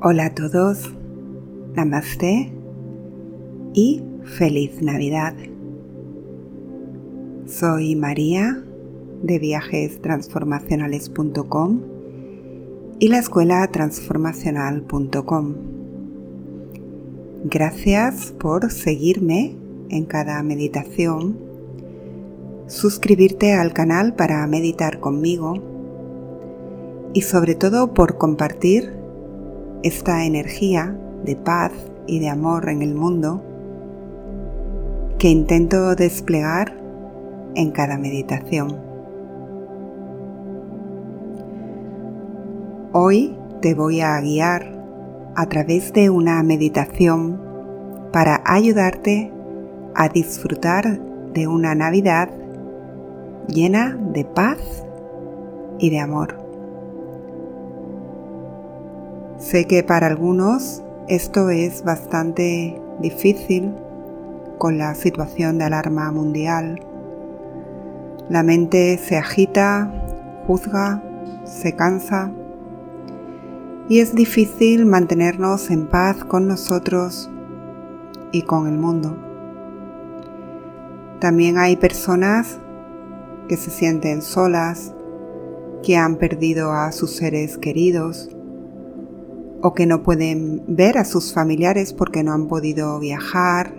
Hola a todos, namaste y feliz Navidad. Soy María de viajestransformacionales.com y la escuela transformacional.com. Gracias por seguirme en cada meditación, suscribirte al canal para meditar conmigo y sobre todo por compartir esta energía de paz y de amor en el mundo que intento desplegar en cada meditación. Hoy te voy a guiar a través de una meditación para ayudarte a disfrutar de una Navidad llena de paz y de amor. Sé que para algunos esto es bastante difícil con la situación de alarma mundial. La mente se agita, juzga, se cansa y es difícil mantenernos en paz con nosotros y con el mundo. También hay personas que se sienten solas, que han perdido a sus seres queridos o que no pueden ver a sus familiares porque no han podido viajar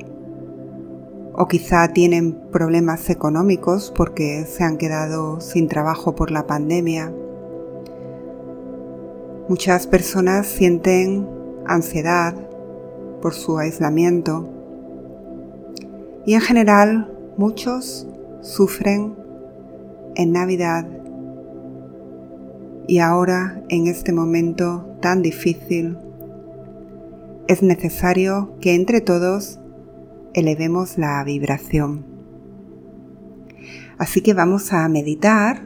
o quizá tienen problemas económicos porque se han quedado sin trabajo por la pandemia. Muchas personas sienten ansiedad por su aislamiento y en general muchos sufren en Navidad y ahora, en este momento tan difícil, es necesario que entre todos elevemos la vibración. Así que vamos a meditar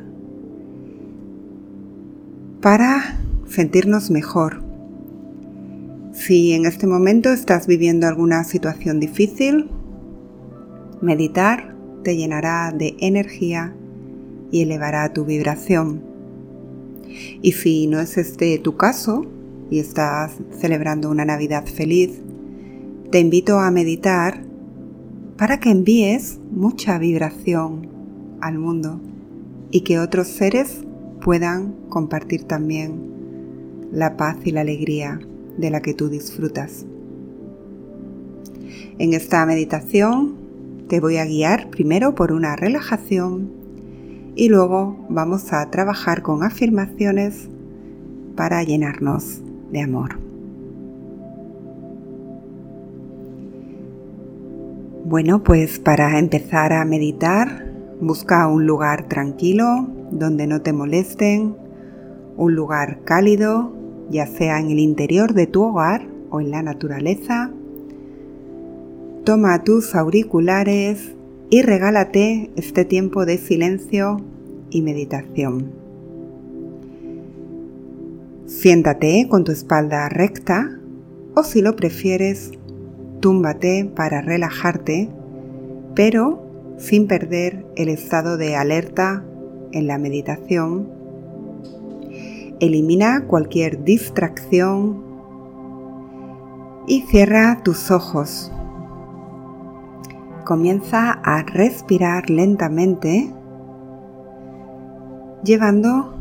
para sentirnos mejor. Si en este momento estás viviendo alguna situación difícil, meditar te llenará de energía y elevará tu vibración. Y si no es este tu caso y estás celebrando una Navidad feliz, te invito a meditar para que envíes mucha vibración al mundo y que otros seres puedan compartir también la paz y la alegría de la que tú disfrutas. En esta meditación te voy a guiar primero por una relajación y luego vamos a trabajar con afirmaciones para llenarnos de amor. Bueno, pues para empezar a meditar, busca un lugar tranquilo donde no te molesten, un lugar cálido, ya sea en el interior de tu hogar o en la naturaleza. Toma tus auriculares y regálate este tiempo de silencio y meditación. Siéntate con tu espalda recta o si lo prefieres, túmbate para relajarte, pero sin perder el estado de alerta en la meditación. Elimina cualquier distracción y cierra tus ojos comienza a respirar lentamente, llevando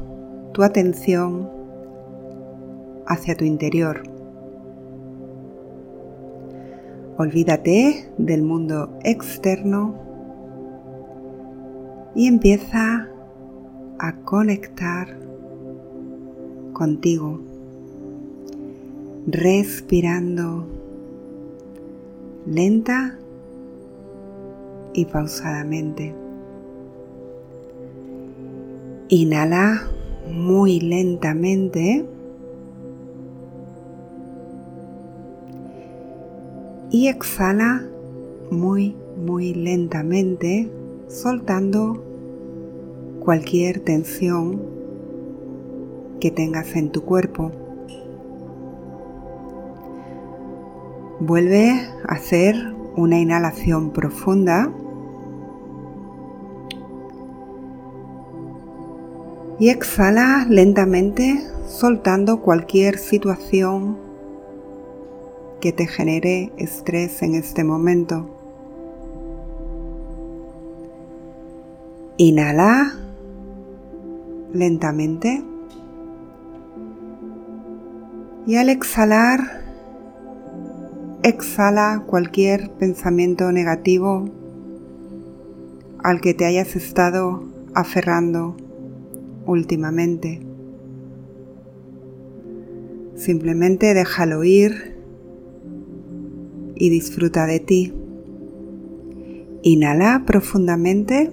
tu atención hacia tu interior. Olvídate del mundo externo y empieza a conectar contigo, respirando lenta y pausadamente. Inhala muy lentamente y exhala muy, muy lentamente, soltando cualquier tensión que tengas en tu cuerpo. Vuelve a hacer una inhalación profunda y exhala lentamente soltando cualquier situación que te genere estrés en este momento. Inhala lentamente y al exhalar, exhala cualquier pensamiento negativo al que te hayas estado aferrando últimamente. Simplemente déjalo ir y disfruta de ti. Inhala profundamente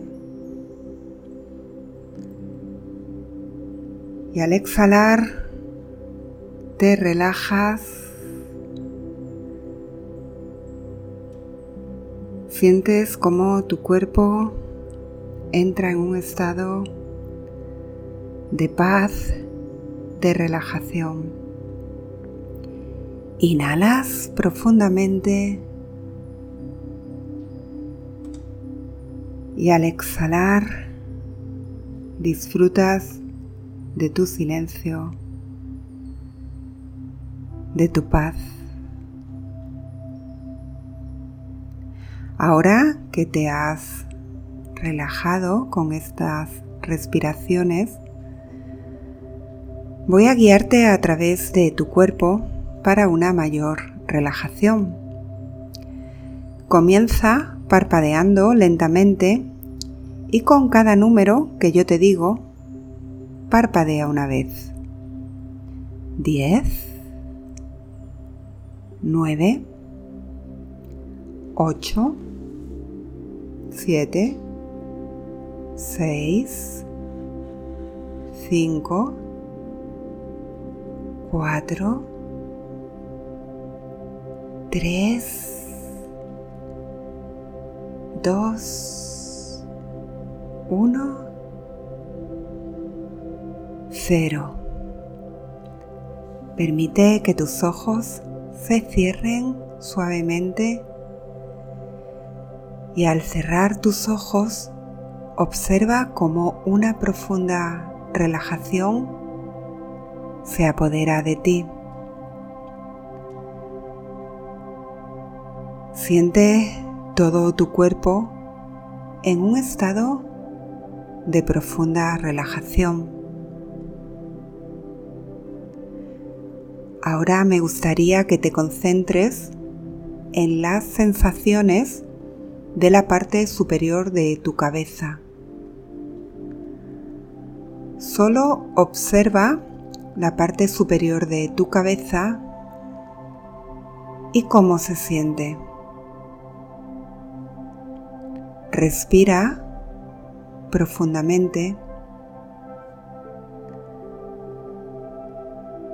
y al exhalar te relajas. Sientes como tu cuerpo entra en un estado de paz, de relajación. Inhalas profundamente y al exhalar disfrutas de tu silencio, de tu paz. Ahora que te has relajado con estas respiraciones, voy a guiarte a través de tu cuerpo para una mayor relajación. Comienza parpadeando lentamente y con cada número que yo te digo, parpadea una vez. 10, 9, 8, 7, 6, 5, 4, 3, 2, 1, 0. Permite que tus ojos se cierren suavemente y al cerrar tus ojos observa cómo una profunda relajación se apodera de ti. Siente todo tu cuerpo en un estado de profunda relajación. Ahora me gustaría que te concentres en las sensaciones de la parte superior de tu cabeza. Solo observa la parte superior de tu cabeza y cómo se siente. Respira profundamente.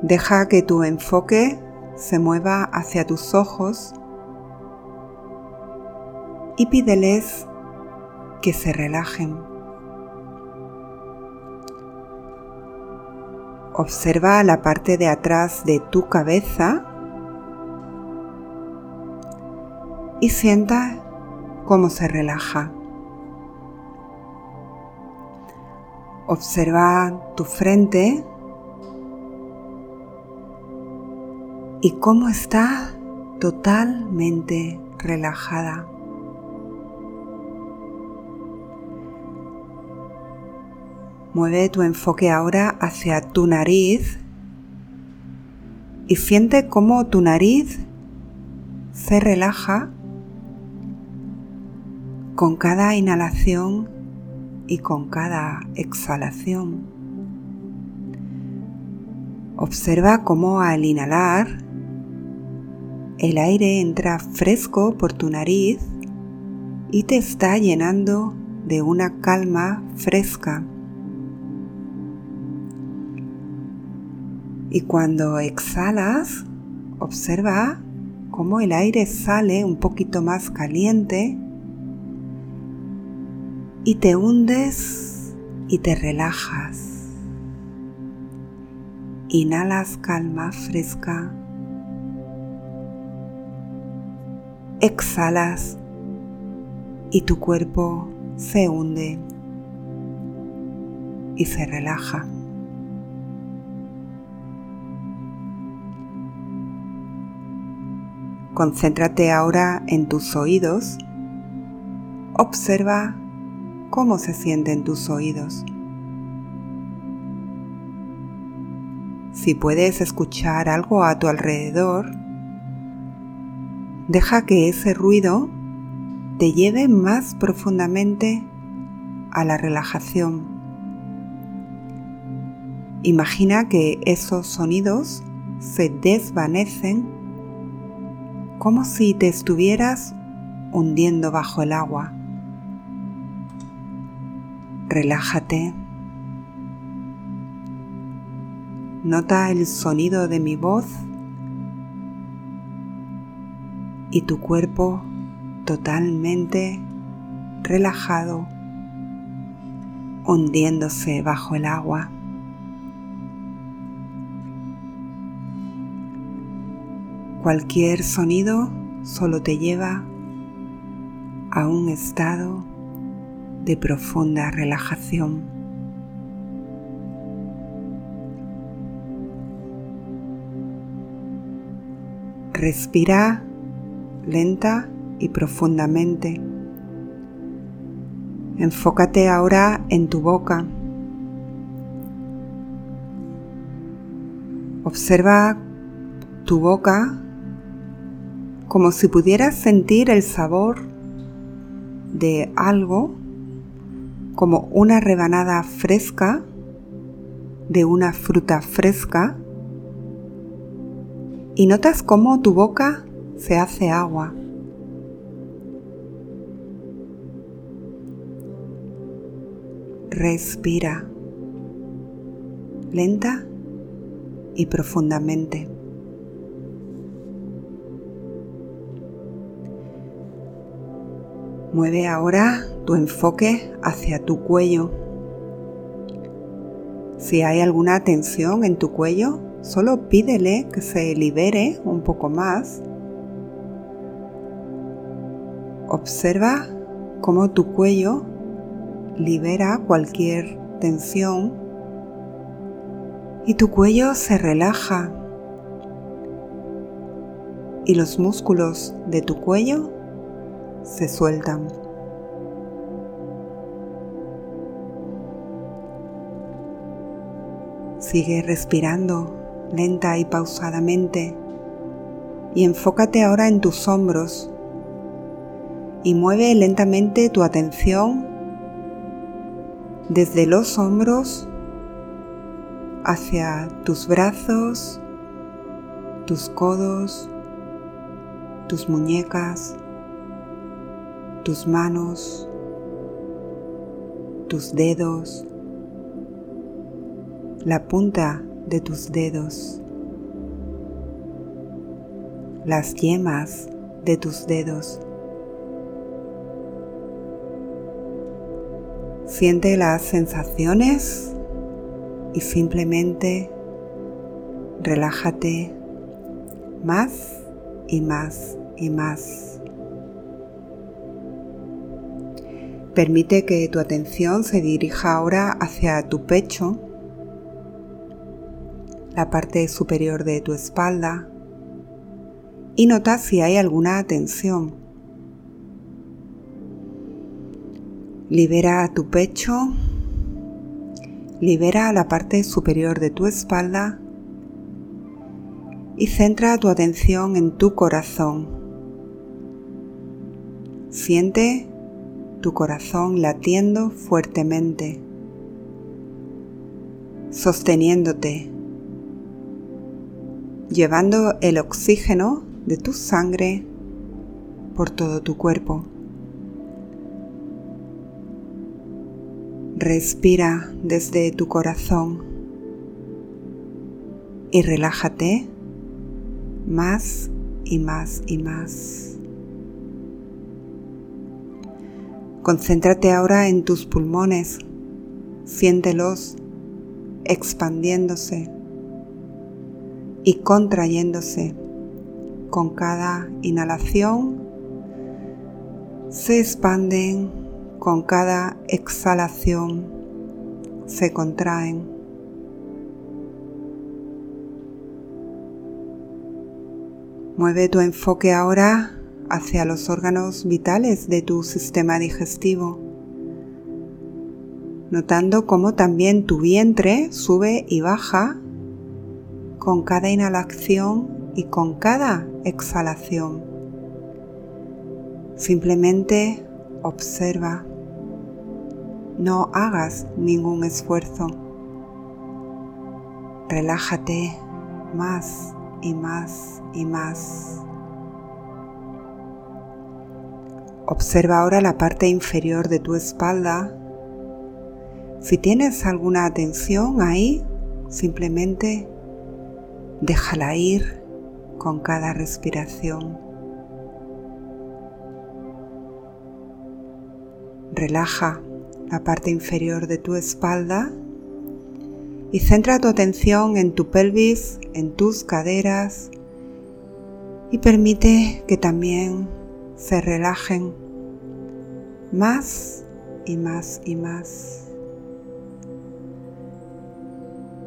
Deja que tu enfoque se mueva hacia tus ojos y pídeles que se relajen. Observa la parte de atrás de tu cabeza y sienta cómo se relaja. Observa tu frente y cómo está totalmente relajada. Mueve tu enfoque ahora hacia tu nariz y siente cómo tu nariz se relaja con cada inhalación y con cada exhalación. Observa cómo al inhalar el aire entra fresco por tu nariz y te está llenando de una calma fresca. Y cuando exhalas, observa cómo el aire sale un poquito más caliente y te hundes y te relajas. Inhalas calma fresca. Exhalas y tu cuerpo se hunde y se relaja. Concéntrate ahora en tus oídos. Observa cómo se sienten tus oídos. Si puedes escuchar algo a tu alrededor, deja que ese ruido te lleve más profundamente a la relajación. Imagina que esos sonidos se desvanecen como si te estuvieras hundiendo bajo el agua. Relájate. Nota el sonido de mi voz y tu cuerpo totalmente relajado, hundiéndose bajo el agua. Cualquier sonido solo te lleva a un estado de profunda relajación. Respira lenta y profundamente. Enfócate ahora en tu boca. Observa tu boca como si pudieras sentir el sabor de algo como una rebanada fresca de una fruta fresca y notas cómo tu boca se hace agua. Respira lenta y profundamente. Mueve ahora tu enfoque hacia tu cuello. Si hay alguna tensión en tu cuello, Solo pídele que se libere un poco más. Observa cómo tu cuello libera cualquier tensión y tu cuello se relaja y los músculos de tu cuello se sueltan. Sigue respirando lenta y pausadamente y enfócate ahora en tus hombros y mueve lentamente tu atención desde los hombros hacia tus brazos, tus codos, tus muñecas, tus manos, tus dedos, la punta de tus dedos, las yemas de tus dedos. Siente las sensaciones y simplemente relájate más y más y más. Permite que tu atención se dirija ahora hacia tu pecho la parte superior de tu espalda y nota si hay alguna tensión. Libera tu pecho, libera la parte superior de tu espalda y centra tu atención en tu corazón. Siente tu corazón latiendo fuertemente, sosteniéndote llevando el oxígeno de tu sangre por todo tu cuerpo. Respira desde tu corazón y relájate más y más y más. Concéntrate ahora en tus pulmones, siéntelos expandiéndose y contrayéndose. Con cada inhalación se expanden, con cada exhalación se contraen. Mueve tu enfoque ahora hacia los órganos vitales de tu sistema digestivo, notando cómo también tu vientre sube y baja con cada inhalación y con cada exhalación. Simplemente observa. No hagas ningún esfuerzo. Relájate más y más y más. Observa ahora la parte inferior de tu espalda. Si tienes alguna tensión ahí, simplemente déjala ir con cada respiración. Relaja la parte inferior de tu espalda y centra tu atención en tu pelvis, en tus caderas y permite que también se relajen más y más y más.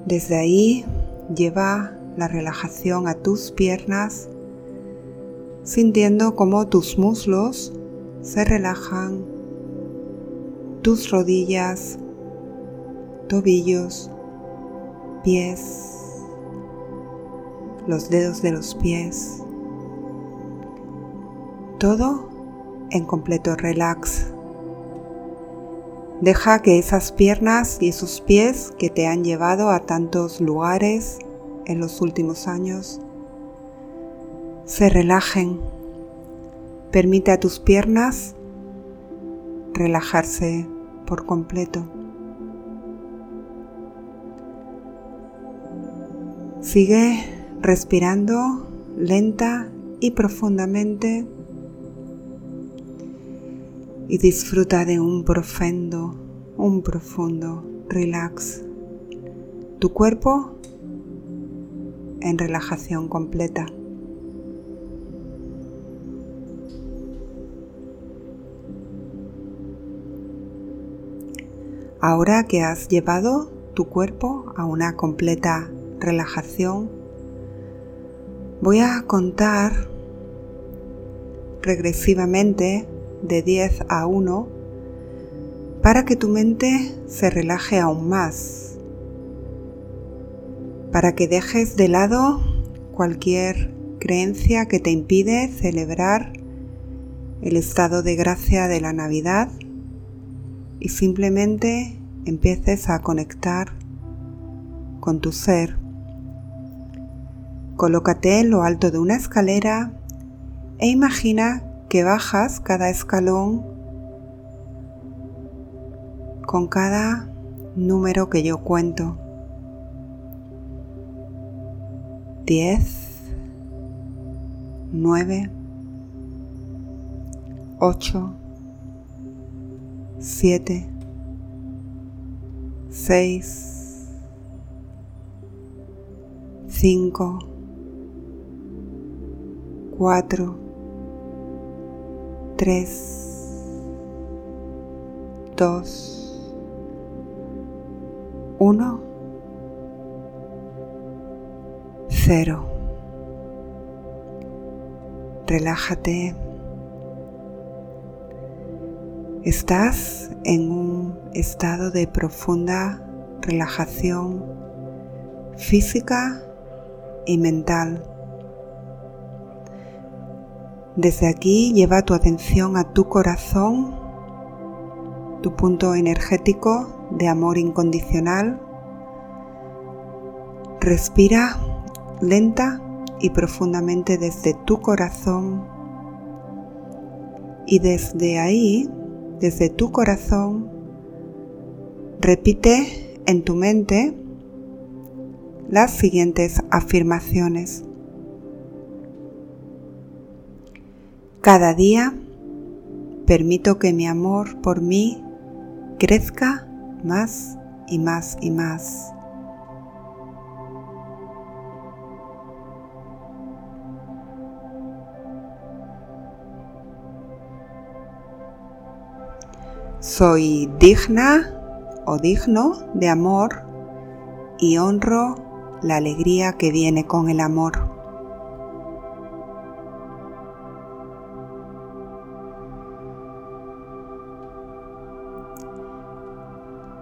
Desde ahí lleva la relajación a tus piernas, sintiendo cómo tus muslos se relajan, tus rodillas, tobillos, pies, los dedos de los pies, todo en completo relax. Deja que esas piernas y esos pies que te han llevado a tantos lugares en los últimos años se relajen. Permite a tus piernas relajarse por completo. Sigue respirando lenta y profundamente y disfruta de un profundo, un profundo relax. Tu cuerpo en relajación completa. Ahora que has llevado tu cuerpo a una completa relajación, voy a contar regresivamente de 10 a 1 para que tu mente se relaje aún más, para que dejes de lado cualquier creencia que te impide celebrar el estado de gracia de la Navidad y simplemente empieces a conectar con tu ser. Colócate en lo alto de una escalera e imagina que bajas cada escalón con cada número que yo cuento. 10, 9, 8, 7, 6, 5, 4, 3, 2, 1, 0. Relájate. Estás en un estado de profunda relajación física y mental. Desde aquí lleva tu atención a tu corazón, tu punto energético de amor incondicional. Respira lenta y profundamente desde tu corazón y desde ahí, desde tu corazón, repite en tu mente las siguientes afirmaciones. Cada día permito que mi amor por mí crezca más y más y más. Soy digna o digno de amor y honro la alegría que viene con el amor.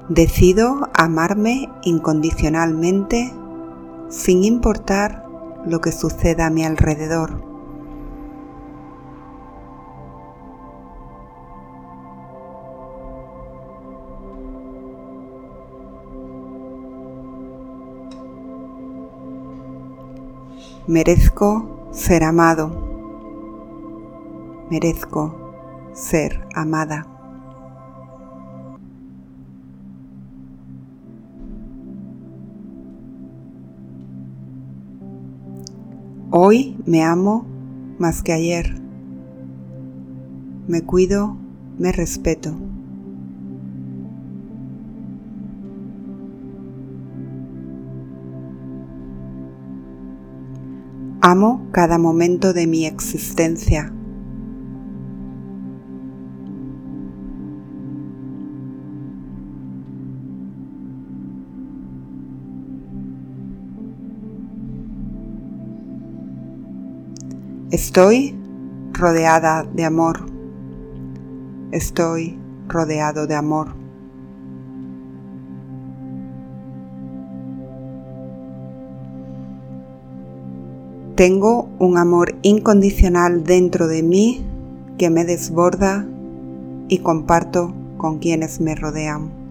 Decido amarme incondicionalmente sin importar lo que suceda a mi alrededor. Merezco ser amado. Merezco ser amada. Hoy me amo más que ayer. Me cuido, me respeto. Amo cada momento de mi existencia. Estoy rodeada de amor. Estoy rodeado de amor. Tengo un amor incondicional dentro de mí que me desborda y comparto con quienes me rodean.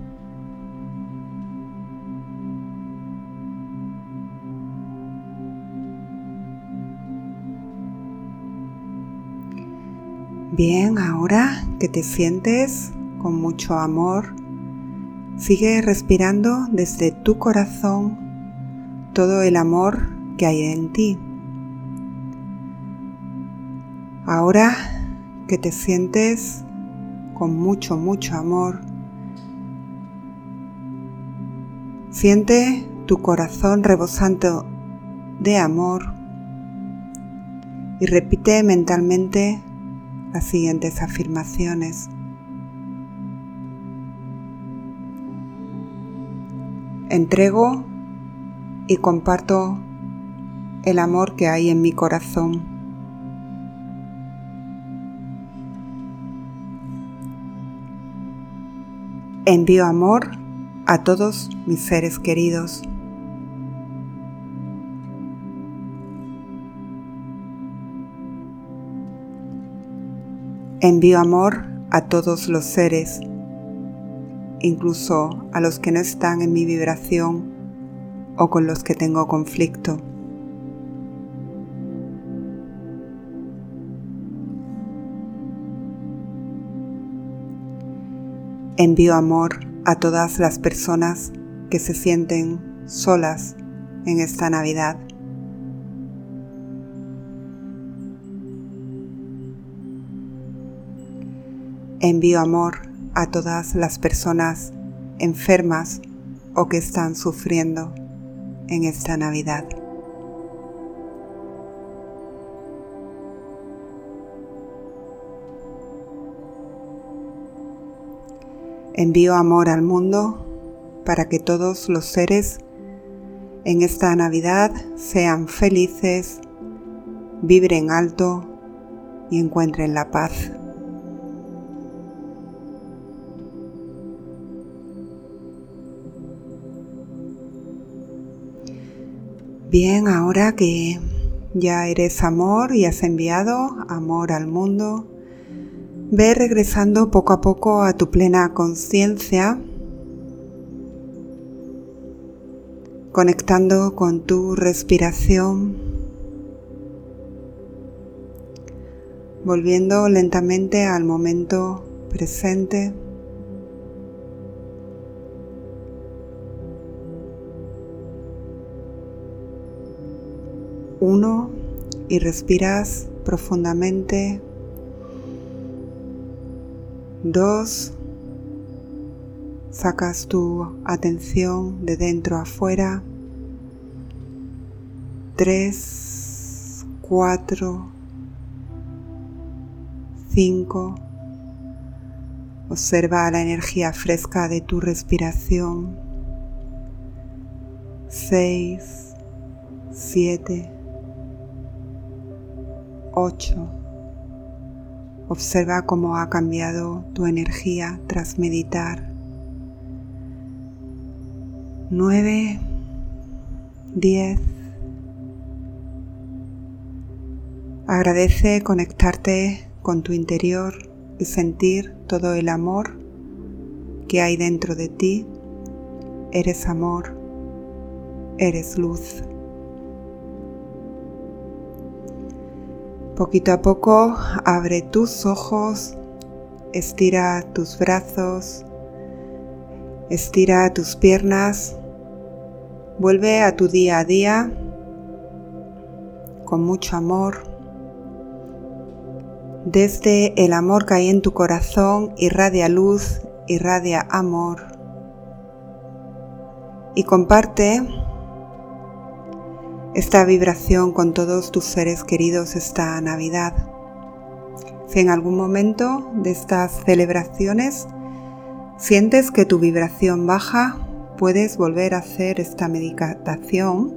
Bien, ahora que te sientes con mucho amor, sigue respirando desde tu corazón todo el amor que hay en ti. Ahora que te sientes con mucho, mucho amor, siente tu corazón rebosante de amor y repite mentalmente las siguientes afirmaciones. Entrego y comparto el amor que hay en mi corazón. Envío amor a todos mis seres queridos. Envío amor a todos los seres, incluso a los que no están en mi vibración o con los que tengo conflicto. Envío amor a todas las personas que se sienten solas en esta Navidad. Envío amor a todas las personas enfermas o que están sufriendo en esta Navidad. Envío amor al mundo para que todos los seres en esta Navidad sean felices, vibren alto y encuentren la paz. Bien, ahora que ya eres amor y has enviado amor al mundo, Ve regresando poco a poco a tu plena conciencia, conectando con tu respiración, volviendo lentamente al momento presente. Uno y respiras profundamente Dos, sacas tu atención de dentro a afuera. Tres, cuatro, cinco. Observa la energía fresca de tu respiración. Seis, siete, ocho. Observa cómo ha cambiado tu energía tras meditar. 9, 10. Agradece conectarte con tu interior y sentir todo el amor que hay dentro de ti. Eres amor, eres luz. Poquito a poco abre tus ojos, estira tus brazos, estira tus piernas, vuelve a tu día a día con mucho amor. Desde el amor que hay en tu corazón irradia luz, irradia amor y comparte esta vibración con todos tus seres queridos esta Navidad. Si en algún momento de estas celebraciones sientes que tu vibración baja, puedes volver a hacer esta meditación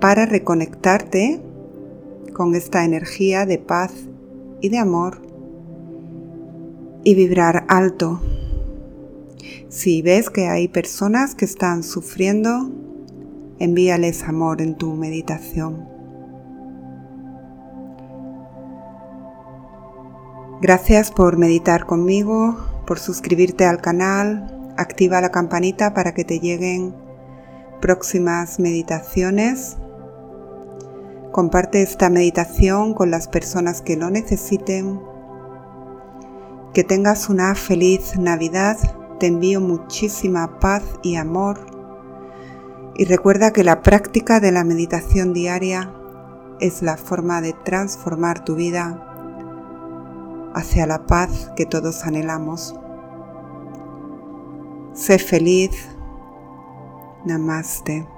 para reconectarte con esta energía de paz y de amor y vibrar alto. Si ves que hay personas que están sufriendo, envíales amor en tu meditación. Gracias por meditar conmigo, por suscribirte al canal, activa la campanita para que te lleguen próximas meditaciones. Comparte esta meditación con las personas que lo necesiten. Que tengas una feliz Navidad. Te envío muchísima paz y amor. Y recuerda que la práctica de la meditación diaria es la forma de transformar tu vida hacia la paz que todos anhelamos. Sé feliz. Namaste.